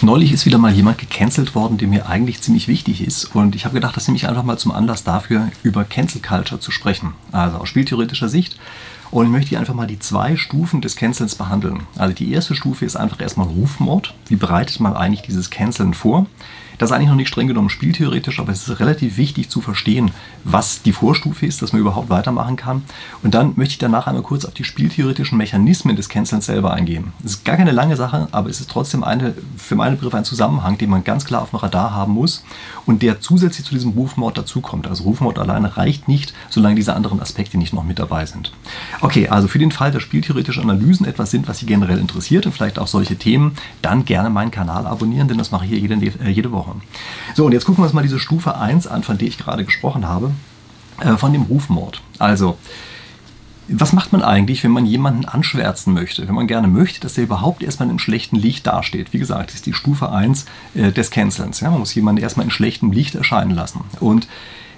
Neulich ist wieder mal jemand gecancelt worden, der mir eigentlich ziemlich wichtig ist. Und ich habe gedacht, das nehme ich einfach mal zum Anlass dafür, über Cancel Culture zu sprechen. Also aus spieltheoretischer Sicht. Und ich möchte hier einfach mal die zwei Stufen des Cancels behandeln. Also die erste Stufe ist einfach erstmal Rufmord. Wie bereitet man eigentlich dieses Canceln vor? Das ist eigentlich noch nicht streng genommen spieltheoretisch, aber es ist relativ wichtig zu verstehen, was die Vorstufe ist, dass man überhaupt weitermachen kann. Und dann möchte ich danach einmal kurz auf die spieltheoretischen Mechanismen des Cancelns selber eingehen. Es ist gar keine lange Sache, aber es ist trotzdem eine, für meine Begriffe ein Zusammenhang, den man ganz klar auf dem Radar haben muss und der zusätzlich zu diesem Rufmord dazukommt. Also Rufmord alleine reicht nicht, solange diese anderen Aspekte nicht noch mit dabei sind. Okay, also für den Fall, dass spieltheoretische Analysen etwas sind, was Sie generell interessiert und vielleicht auch solche Themen, dann gerne meinen Kanal abonnieren, denn das mache ich hier jede, äh, jede Woche. Woche. So, und jetzt gucken wir uns mal diese Stufe 1 an, von der ich gerade gesprochen habe, äh, von dem Rufmord. Also, was macht man eigentlich, wenn man jemanden anschwärzen möchte? Wenn man gerne möchte, dass er überhaupt erstmal in einem schlechten Licht dasteht. Wie gesagt, das ist die Stufe 1 äh, des Cancelns. Ja, man muss jemanden erstmal in schlechtem Licht erscheinen lassen. Und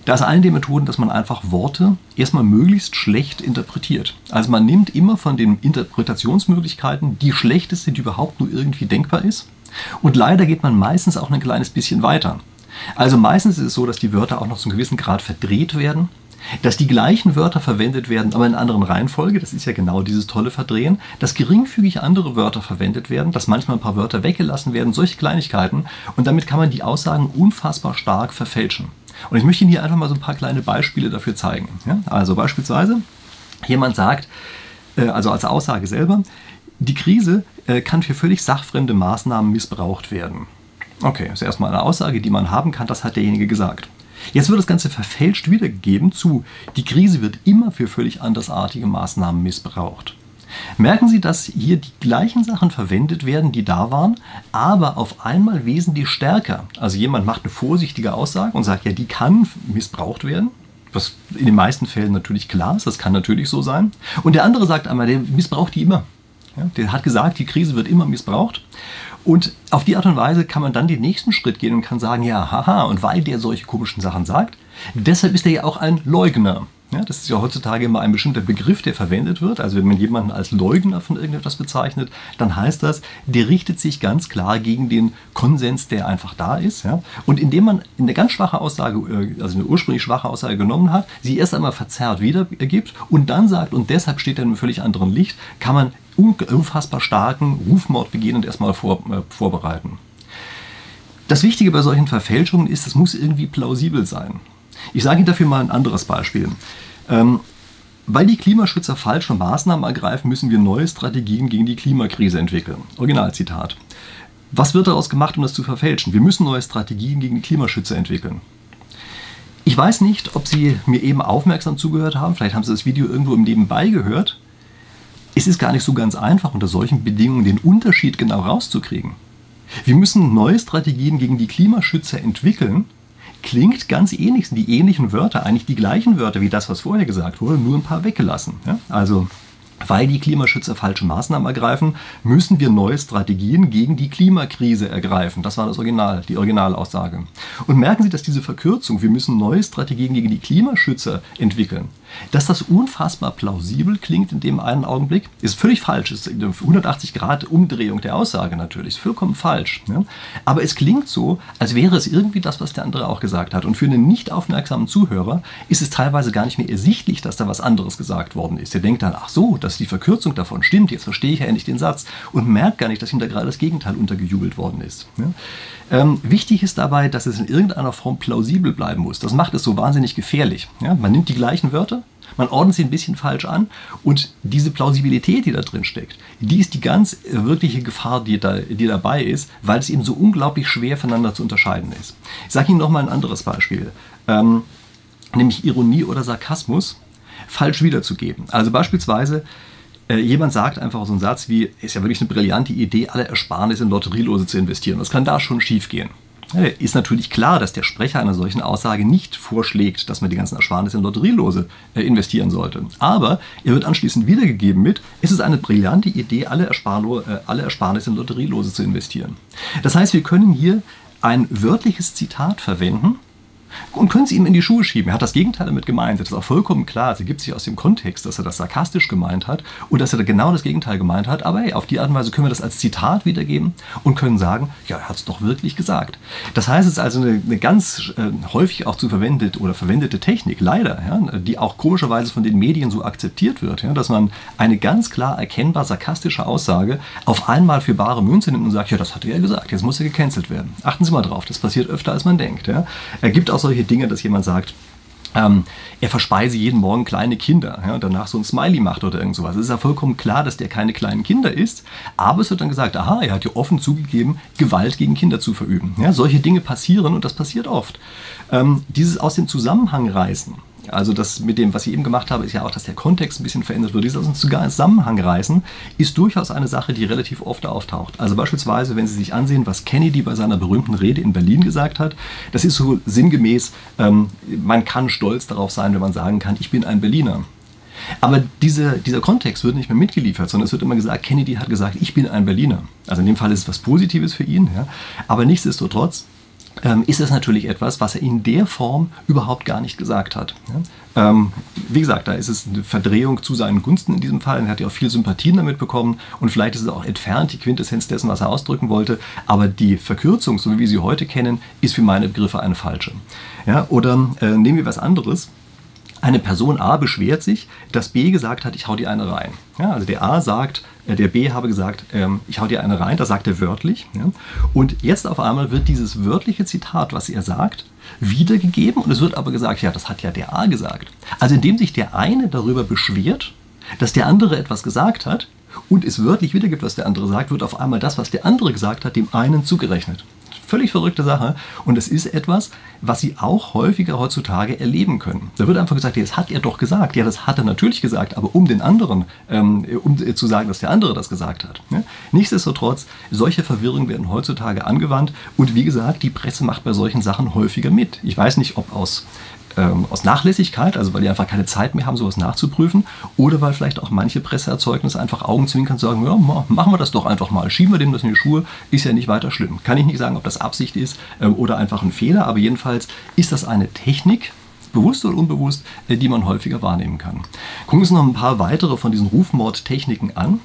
da ist eine der Methoden, dass man einfach Worte erstmal möglichst schlecht interpretiert. Also man nimmt immer von den Interpretationsmöglichkeiten die schlechteste, die überhaupt nur irgendwie denkbar ist und leider geht man meistens auch ein kleines bisschen weiter. Also meistens ist es so, dass die Wörter auch noch zu einem gewissen Grad verdreht werden, dass die gleichen Wörter verwendet werden, aber in einer anderen Reihenfolge, das ist ja genau dieses tolle Verdrehen, dass geringfügig andere Wörter verwendet werden, dass manchmal ein paar Wörter weggelassen werden, solche Kleinigkeiten und damit kann man die Aussagen unfassbar stark verfälschen. Und ich möchte Ihnen hier einfach mal so ein paar kleine Beispiele dafür zeigen. Ja? Also beispielsweise, jemand sagt, äh, also als Aussage selber, die Krise kann für völlig sachfremde Maßnahmen missbraucht werden. Okay, das ist erstmal eine Aussage, die man haben kann, das hat derjenige gesagt. Jetzt wird das Ganze verfälscht wiedergegeben zu, die Krise wird immer für völlig andersartige Maßnahmen missbraucht. Merken Sie, dass hier die gleichen Sachen verwendet werden, die da waren, aber auf einmal wesentlich stärker. Also jemand macht eine vorsichtige Aussage und sagt, ja, die kann missbraucht werden. Was in den meisten Fällen natürlich klar ist, das kann natürlich so sein. Und der andere sagt einmal, der missbraucht die immer. Der hat gesagt, die Krise wird immer missbraucht. Und auf die Art und Weise kann man dann den nächsten Schritt gehen und kann sagen, ja, haha, und weil der solche komischen Sachen sagt, deshalb ist er ja auch ein Leugner. Ja, das ist ja heutzutage immer ein bestimmter Begriff, der verwendet wird. Also wenn man jemanden als Leugner von irgendetwas bezeichnet, dann heißt das, der richtet sich ganz klar gegen den Konsens, der einfach da ist. Ja? Und indem man eine ganz schwache Aussage, äh, also eine ursprünglich schwache Aussage genommen hat, sie erst einmal verzerrt wiedergibt und dann sagt, und deshalb steht er in einem völlig anderen Licht, kann man unfassbar starken Rufmord begehen und erstmal vor, äh, vorbereiten. Das Wichtige bei solchen Verfälschungen ist, es muss irgendwie plausibel sein. Ich sage Ihnen dafür mal ein anderes Beispiel. Ähm, weil die Klimaschützer falsche Maßnahmen ergreifen, müssen wir neue Strategien gegen die Klimakrise entwickeln. Originalzitat. Was wird daraus gemacht, um das zu verfälschen? Wir müssen neue Strategien gegen die Klimaschützer entwickeln. Ich weiß nicht, ob Sie mir eben aufmerksam zugehört haben. Vielleicht haben Sie das Video irgendwo im Nebenbei gehört. Es ist gar nicht so ganz einfach, unter solchen Bedingungen den Unterschied genau rauszukriegen. Wir müssen neue Strategien gegen die Klimaschützer entwickeln, klingt ganz ähnlich, sind die ähnlichen Wörter, eigentlich die gleichen Wörter wie das, was vorher gesagt wurde, nur ein paar weggelassen. Ja? Also weil die Klimaschützer falsche Maßnahmen ergreifen, müssen wir neue Strategien gegen die Klimakrise ergreifen. Das war das Original, die Originalaussage. Und merken Sie, dass diese Verkürzung, wir müssen neue Strategien gegen die Klimaschützer entwickeln, dass das unfassbar plausibel klingt in dem einen Augenblick, ist völlig falsch. Es ist eine 180 Grad Umdrehung der Aussage natürlich, ist vollkommen falsch. Ja? Aber es klingt so, als wäre es irgendwie das, was der andere auch gesagt hat. Und für einen nicht aufmerksamen Zuhörer ist es teilweise gar nicht mehr ersichtlich, dass da was anderes gesagt worden ist. Der denkt dann, ach so, dass die Verkürzung davon stimmt, jetzt verstehe ich ja endlich den Satz und merkt gar nicht, dass ihm da gerade das Gegenteil untergejubelt worden ist. Ja? Ähm, wichtig ist dabei, dass es in irgendeiner Form plausibel bleiben muss. Das macht es so wahnsinnig gefährlich. Ja? Man nimmt die gleichen Wörter, man ordnet sie ein bisschen falsch an und diese Plausibilität, die da drin steckt, die ist die ganz wirkliche Gefahr, die, da, die dabei ist, weil es eben so unglaublich schwer voneinander zu unterscheiden ist. Ich sage Ihnen noch mal ein anderes Beispiel, ähm, nämlich Ironie oder Sarkasmus falsch wiederzugeben. Also beispielsweise äh, jemand sagt einfach so einen Satz wie, ist ja wirklich eine brillante Idee, alle Ersparnisse in Lotterielose zu investieren. Was kann da schon schiefgehen? Ja, ist natürlich klar, dass der Sprecher einer solchen Aussage nicht vorschlägt, dass man die ganzen Ersparnisse in Lotterielose äh, investieren sollte. Aber er wird anschließend wiedergegeben mit, es ist eine brillante Idee, alle, Ersparlo äh, alle Ersparnisse in Lotterielose zu investieren. Das heißt, wir können hier ein wörtliches Zitat verwenden, und können sie ihm in die Schuhe schieben. Er hat das Gegenteil damit gemeint. Das ist auch vollkommen klar. Es ergibt sich aus dem Kontext, dass er das sarkastisch gemeint hat und dass er genau das Gegenteil gemeint hat. Aber hey, auf die Art und Weise können wir das als Zitat wiedergeben und können sagen, ja, er hat es doch wirklich gesagt. Das heißt, es ist also eine, eine ganz äh, häufig auch zu verwendet oder verwendete Technik, leider, ja, die auch komischerweise von den Medien so akzeptiert wird, ja, dass man eine ganz klar erkennbar sarkastische Aussage auf einmal für bare Münze nimmt und sagt, ja, das hat er ja gesagt, jetzt muss er gecancelt werden. Achten Sie mal drauf, das passiert öfter, als man denkt. Ja. Er gibt auch solche Dinge, dass jemand sagt, ähm, er verspeise jeden Morgen kleine Kinder ja, und danach so ein Smiley macht oder irgend sowas. Es ist ja vollkommen klar, dass der keine kleinen Kinder ist, aber es wird dann gesagt, aha, er hat ja offen zugegeben, Gewalt gegen Kinder zu verüben. Ja, solche Dinge passieren und das passiert oft. Ähm, dieses aus dem Zusammenhang reißen, also das mit dem, was ich eben gemacht habe, ist ja auch, dass der Kontext ein bisschen verändert wird. Dieses aus dem Zusammenhang reißen ist durchaus eine Sache, die relativ oft auftaucht. Also beispielsweise, wenn Sie sich ansehen, was Kennedy bei seiner berühmten Rede in Berlin gesagt hat, das ist so sinngemäß, ähm, man kann stolz darauf sein, wenn man sagen kann, ich bin ein Berliner. Aber diese, dieser Kontext wird nicht mehr mitgeliefert, sondern es wird immer gesagt, Kennedy hat gesagt, ich bin ein Berliner. Also in dem Fall ist es was Positives für ihn. Ja. Aber nichtsdestotrotz ähm, ist es natürlich etwas, was er in der Form überhaupt gar nicht gesagt hat. Ja? Ähm, wie gesagt, da ist es eine Verdrehung zu seinen Gunsten in diesem Fall. Er hat ja auch viel Sympathien damit bekommen und vielleicht ist es auch entfernt, die Quintessenz dessen, was er ausdrücken wollte. Aber die Verkürzung, so wie wir sie heute kennen, ist für meine Begriffe eine falsche. Ja? Oder äh, nehmen wir was anderes eine Person A beschwert sich, dass B gesagt hat, ich hau dir eine rein. Ja, also der A sagt, äh, der B habe gesagt, ähm, ich hau dir eine rein, das sagt er wörtlich. Ja. Und jetzt auf einmal wird dieses wörtliche Zitat, was er sagt, wiedergegeben und es wird aber gesagt, ja, das hat ja der A gesagt. Also indem sich der eine darüber beschwert, dass der andere etwas gesagt hat und es wörtlich wiedergibt, was der andere sagt, wird auf einmal das, was der andere gesagt hat, dem einen zugerechnet völlig verrückte Sache. Und es ist etwas, was Sie auch häufiger heutzutage erleben können. Da wird einfach gesagt, das hat er doch gesagt. Ja, das hat er natürlich gesagt, aber um den anderen, ähm, um zu sagen, dass der andere das gesagt hat. Ne? Nichtsdestotrotz, solche Verwirrungen werden heutzutage angewandt. Und wie gesagt, die Presse macht bei solchen Sachen häufiger mit. Ich weiß nicht, ob aus ähm, aus Nachlässigkeit, also weil die einfach keine Zeit mehr haben, sowas nachzuprüfen, oder weil vielleicht auch manche Presseerzeugnisse einfach Augenzwinkern sagen, ja, machen wir das doch einfach mal, schieben wir dem das in die Schuhe, ist ja nicht weiter schlimm. Kann ich nicht sagen, ob das Absicht ist ähm, oder einfach ein Fehler, aber jedenfalls ist das eine Technik, bewusst oder unbewusst, äh, die man häufiger wahrnehmen kann. Gucken wir uns noch ein paar weitere von diesen Rufmordtechniken an.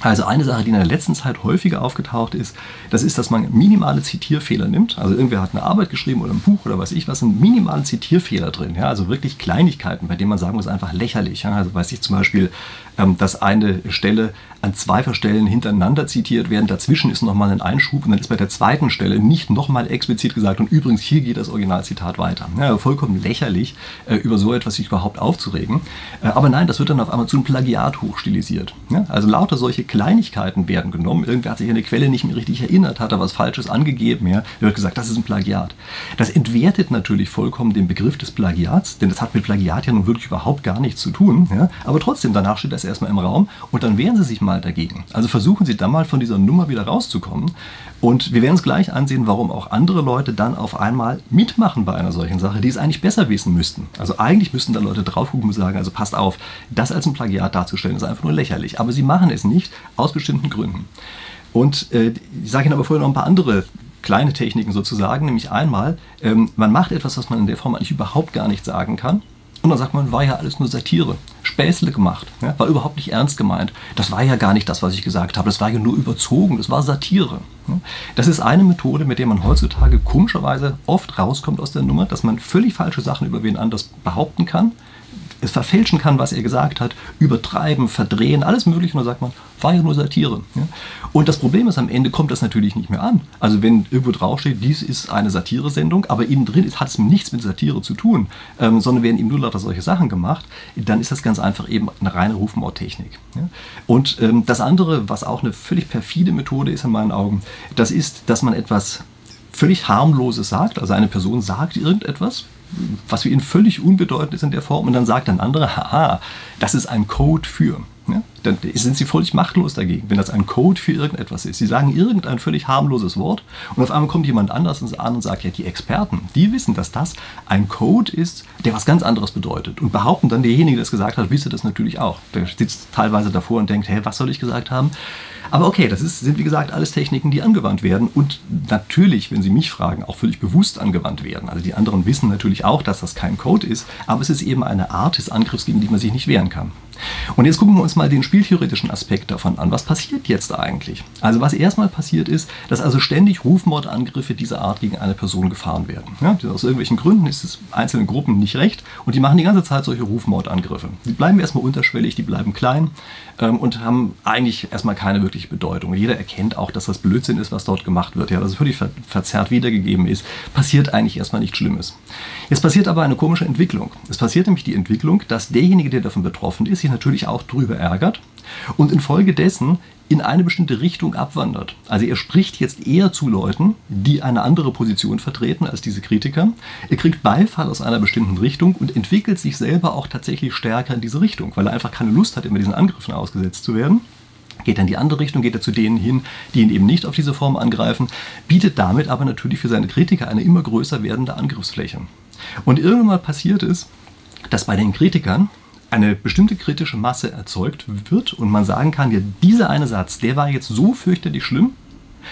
Also eine Sache, die in der letzten Zeit häufiger aufgetaucht ist, das ist, dass man minimale Zitierfehler nimmt. Also irgendwer hat eine Arbeit geschrieben oder ein Buch oder weiß ich was, sind minimale Zitierfehler drin. Ja? Also wirklich Kleinigkeiten, bei denen man sagen muss, einfach lächerlich. Ja? Also weiß ich zum Beispiel, ähm, dass eine Stelle an zwei Stellen hintereinander zitiert werden, dazwischen ist nochmal ein Einschub und dann ist bei der zweiten Stelle nicht nochmal explizit gesagt und übrigens hier geht das Originalzitat weiter. Ja, vollkommen lächerlich, äh, über so etwas sich überhaupt aufzuregen. Äh, aber nein, das wird dann auf einmal zu einem Plagiat hochstilisiert. Ja? Also lauter Kleinigkeiten werden genommen. Irgendwer hat sich an eine Quelle nicht mehr richtig erinnert, hat da was Falsches angegeben. Ja? Er wird gesagt, das ist ein Plagiat. Das entwertet natürlich vollkommen den Begriff des Plagiats, denn das hat mit Plagiat ja nun wirklich überhaupt gar nichts zu tun. Ja? Aber trotzdem, danach steht das erstmal im Raum und dann wehren Sie sich mal dagegen. Also versuchen Sie dann mal von dieser Nummer wieder rauszukommen. Und wir werden uns gleich ansehen, warum auch andere Leute dann auf einmal mitmachen bei einer solchen Sache, die es eigentlich besser wissen müssten. Also eigentlich müssten da Leute drauf gucken und sagen, also passt auf, das als ein Plagiat darzustellen, ist einfach nur lächerlich. Aber sie machen es nicht, aus bestimmten Gründen. Und äh, ich sage Ihnen aber vorher noch ein paar andere kleine Techniken sozusagen, nämlich einmal, ähm, man macht etwas, was man in der Form eigentlich überhaupt gar nicht sagen kann. Und dann sagt man, war ja alles nur Satire. Späßle gemacht. Ja, war überhaupt nicht ernst gemeint. Das war ja gar nicht das, was ich gesagt habe. Das war ja nur überzogen. Das war Satire. Ja, das ist eine Methode, mit der man heutzutage komischerweise oft rauskommt aus der Nummer, dass man völlig falsche Sachen über wen anders behaupten kann es verfälschen kann, was er gesagt hat, übertreiben, verdrehen, alles Mögliche. Und dann sagt man, war ja nur Satire. Ja? Und das Problem ist, am Ende kommt das natürlich nicht mehr an. Also wenn irgendwo draufsteht, dies ist eine Satire-Sendung, aber innen drin hat es nichts mit Satire zu tun, ähm, sondern werden eben nur lauter solche Sachen gemacht, dann ist das ganz einfach eben eine reine Rufmordtechnik. Ja? Und ähm, das andere, was auch eine völlig perfide Methode ist in meinen Augen, das ist, dass man etwas völlig harmloses sagt. Also eine Person sagt irgendetwas, was für ihn völlig unbedeutend ist in der Form und dann sagt ein anderer, haha, das ist ein Code für. Ja? Dann sind sie völlig machtlos dagegen, wenn das ein Code für irgendetwas ist. Sie sagen irgendein völlig harmloses Wort und auf einmal kommt jemand anders an und sagt, ja, die Experten, die wissen, dass das ein Code ist, der was ganz anderes bedeutet und behaupten dann, derjenige, der es gesagt hat, wisse das natürlich auch. Der sitzt teilweise davor und denkt, hä, was soll ich gesagt haben? Aber okay, das ist, sind wie gesagt alles Techniken, die angewandt werden und natürlich, wenn Sie mich fragen, auch völlig bewusst angewandt werden. Also die anderen wissen natürlich auch, dass das kein Code ist, aber es ist eben eine Art des Angriffs, gegen die man sich nicht wehren kann. Und jetzt gucken wir uns mal den spieltheoretischen Aspekt davon an. Was passiert jetzt eigentlich? Also was erstmal passiert ist, dass also ständig Rufmordangriffe dieser Art gegen eine Person gefahren werden. Ja, aus irgendwelchen Gründen ist es einzelnen Gruppen nicht recht und die machen die ganze Zeit solche Rufmordangriffe. Die bleiben erstmal unterschwellig, die bleiben klein ähm, und haben eigentlich erstmal keine wirkliche Bedeutung. Jeder erkennt auch, dass das Blödsinn ist, was dort gemacht wird. Ja, dass es völlig ver verzerrt wiedergegeben ist. Passiert eigentlich erstmal nichts Schlimmes. Jetzt passiert aber eine komische Entwicklung. Es passiert nämlich die Entwicklung, dass derjenige, der davon betroffen ist, sich natürlich auch darüber ärgert und infolgedessen in eine bestimmte Richtung abwandert. Also er spricht jetzt eher zu Leuten, die eine andere Position vertreten als diese Kritiker. Er kriegt Beifall aus einer bestimmten Richtung und entwickelt sich selber auch tatsächlich stärker in diese Richtung, weil er einfach keine Lust hat, immer diesen Angriffen ausgesetzt zu werden geht er in die andere Richtung, geht er zu denen hin, die ihn eben nicht auf diese Form angreifen, bietet damit aber natürlich für seine Kritiker eine immer größer werdende Angriffsfläche. Und irgendwann mal passiert es, dass bei den Kritikern eine bestimmte kritische Masse erzeugt wird und man sagen kann, ja, dieser eine Satz, der war jetzt so fürchterlich schlimm,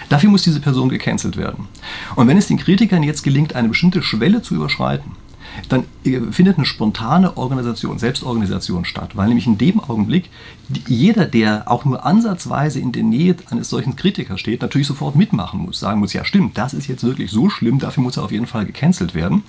dafür muss diese Person gecancelt werden. Und wenn es den Kritikern jetzt gelingt, eine bestimmte Schwelle zu überschreiten, dann äh, findet eine spontane Organisation, Selbstorganisation statt, weil nämlich in dem Augenblick jeder, der auch nur ansatzweise in der Nähe eines solchen Kritikers steht, natürlich sofort mitmachen muss, sagen muss, ja stimmt, das ist jetzt wirklich so schlimm, dafür muss er auf jeden Fall gecancelt werden.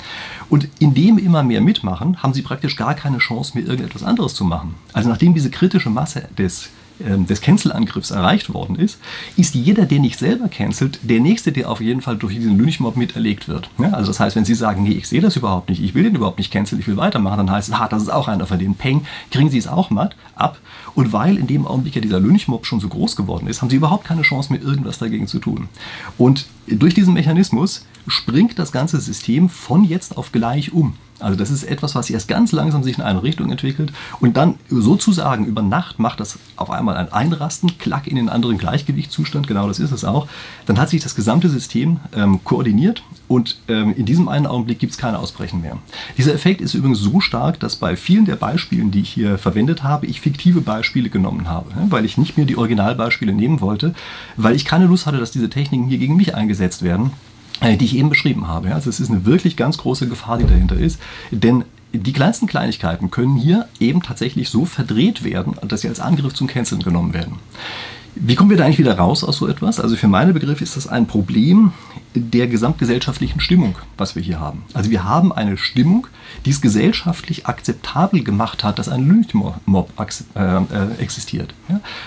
Und indem immer mehr mitmachen, haben sie praktisch gar keine Chance mehr, irgendetwas anderes zu machen. Also nachdem diese kritische Masse des des Cancel-Angriffs erreicht worden ist, ist jeder, der nicht selber cancelt, der Nächste, der auf jeden Fall durch diesen Lynchmob miterlegt wird. Ja, also das heißt, wenn Sie sagen, nee, ich sehe das überhaupt nicht, ich will den überhaupt nicht canceln, ich will weitermachen, dann heißt es, ha, das ist auch einer von denen, peng, kriegen Sie es auch matt ab. Und weil in dem Augenblick ja dieser Lynchmob schon so groß geworden ist, haben Sie überhaupt keine Chance mehr, irgendwas dagegen zu tun. Und durch diesen Mechanismus springt das ganze System von jetzt auf gleich um. Also das ist etwas, was erst ganz langsam sich in eine Richtung entwickelt und dann sozusagen über Nacht macht das auf einmal ein Einrasten, Klack in den anderen Gleichgewichtszustand, genau das ist es auch. Dann hat sich das gesamte System ähm, koordiniert und ähm, in diesem einen Augenblick gibt es kein Ausbrechen mehr. Dieser Effekt ist übrigens so stark, dass bei vielen der Beispielen, die ich hier verwendet habe, ich fiktive Beispiele genommen habe, ne? weil ich nicht mehr die Originalbeispiele nehmen wollte, weil ich keine Lust hatte, dass diese Techniken hier gegen mich eingesetzt werden die ich eben beschrieben habe. Also es ist eine wirklich ganz große Gefahr, die dahinter ist. Denn die kleinsten Kleinigkeiten können hier eben tatsächlich so verdreht werden, dass sie als Angriff zum Canceln genommen werden. Wie kommen wir da eigentlich wieder raus aus so etwas? Also für meine Begriffe ist das ein Problem der gesamtgesellschaftlichen Stimmung, was wir hier haben. Also wir haben eine Stimmung, die es gesellschaftlich akzeptabel gemacht hat, dass ein Lynchmob äh, äh, existiert.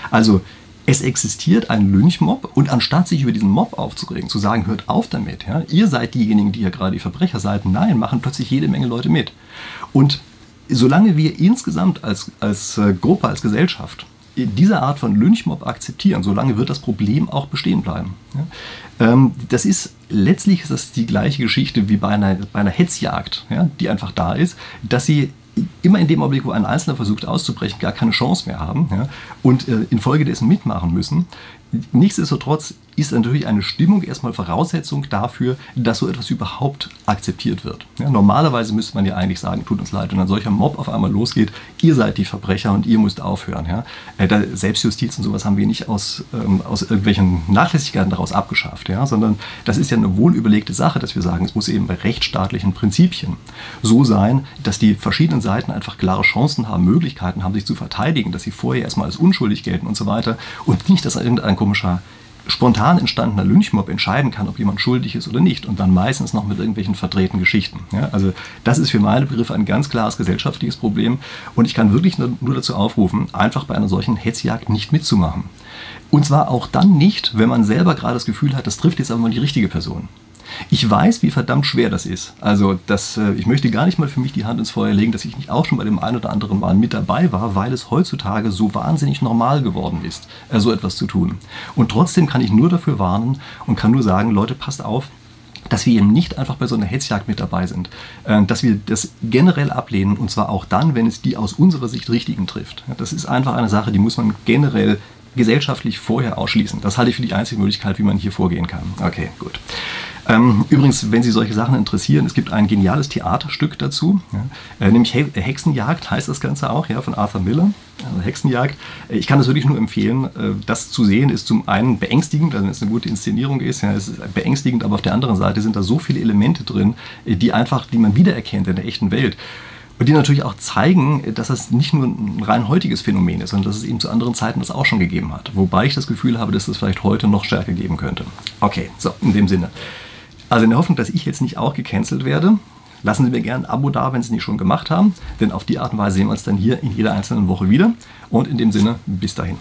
Also es existiert ein Lynchmob und anstatt sich über diesen Mob aufzuregen, zu sagen, hört auf damit, ja, ihr seid diejenigen, die ja gerade die Verbrecher seid, nein, machen plötzlich jede Menge Leute mit. Und solange wir insgesamt als, als äh, Gruppe, als Gesellschaft diese Art von Lynchmob akzeptieren, solange wird das Problem auch bestehen bleiben. Ja? Ähm, das ist letztlich ist das die gleiche Geschichte wie bei einer, bei einer Hetzjagd, ja, die einfach da ist, dass sie immer in dem Augenblick, wo ein Einzelner versucht auszubrechen, gar keine Chance mehr haben ja, und äh, infolgedessen mitmachen müssen. Nichtsdestotrotz ist natürlich eine Stimmung erstmal Voraussetzung dafür, dass so etwas überhaupt akzeptiert wird. Ja, normalerweise müsste man ja eigentlich sagen, tut uns leid, wenn ein solcher Mob auf einmal losgeht, ihr seid die Verbrecher und ihr müsst aufhören. Ja. Äh, Selbstjustiz und sowas haben wir nicht aus, ähm, aus irgendwelchen Nachlässigkeiten daraus abgeschafft, ja, sondern das ist ja eine wohlüberlegte Sache, dass wir sagen, es muss eben bei rechtsstaatlichen Prinzipien so sein, dass die verschiedenen Seiten einfach klare Chancen haben, Möglichkeiten haben, sich zu verteidigen, dass sie vorher erstmal als unschuldig gelten und so weiter und nicht, dass irgendein komischer spontan entstandener Lynchmob entscheiden kann, ob jemand schuldig ist oder nicht und dann meistens noch mit irgendwelchen verdrehten Geschichten. Ja, also das ist für meine Begriffe ein ganz klares gesellschaftliches Problem und ich kann wirklich nur, dazu aufrufen, einfach bei einer solchen Hetzjagd nicht mitzumachen. Und zwar auch dann nicht, wenn man selber gerade das Gefühl hat, das trifft jetzt aber mal die richtige Person. Ich weiß, wie verdammt schwer das ist. Also das, äh, ich möchte gar nicht mal für mich die Hand ins Feuer legen, dass ich nicht auch schon bei dem einen oder anderen Mal mit dabei war, weil es heutzutage so wahnsinnig normal geworden ist, äh, so etwas zu tun. Und trotzdem kann ich nur dafür warnen und kann nur sagen, Leute, passt auf, dass wir eben nicht einfach bei so einer Hetzjagd mit dabei sind, äh, dass wir das generell ablehnen und zwar auch dann, wenn es die aus unserer Sicht Richtigen trifft. Das ist einfach eine Sache, die muss man generell gesellschaftlich vorher ausschließen. Das halte ich für die einzige Möglichkeit, wie man hier vorgehen kann. Okay, gut. Ähm, übrigens, wenn Sie solche Sachen interessieren, es gibt ein geniales Theaterstück dazu, ja, äh, nämlich He Hexenjagd heißt das Ganze auch, ja, von Arthur Miller. Also Hexenjagd. Ich kann das wirklich nur empfehlen. Äh, das zu sehen ist zum einen beängstigend, also wenn es eine gute Inszenierung ist, ja, es ist beängstigend, aber auf der anderen Seite sind da so viele Elemente drin, äh, die einfach, die man wiedererkennt in der echten Welt. Und die natürlich auch zeigen, dass das nicht nur ein rein heutiges Phänomen ist, sondern dass es eben zu anderen Zeiten das auch schon gegeben hat. Wobei ich das Gefühl habe, dass es vielleicht heute noch stärker geben könnte. Okay, so, in dem Sinne. Also in der Hoffnung, dass ich jetzt nicht auch gecancelt werde, lassen Sie mir gerne ein Abo da, wenn Sie es nicht schon gemacht haben. Denn auf die Art und Weise sehen wir uns dann hier in jeder einzelnen Woche wieder. Und in dem Sinne, bis dahin.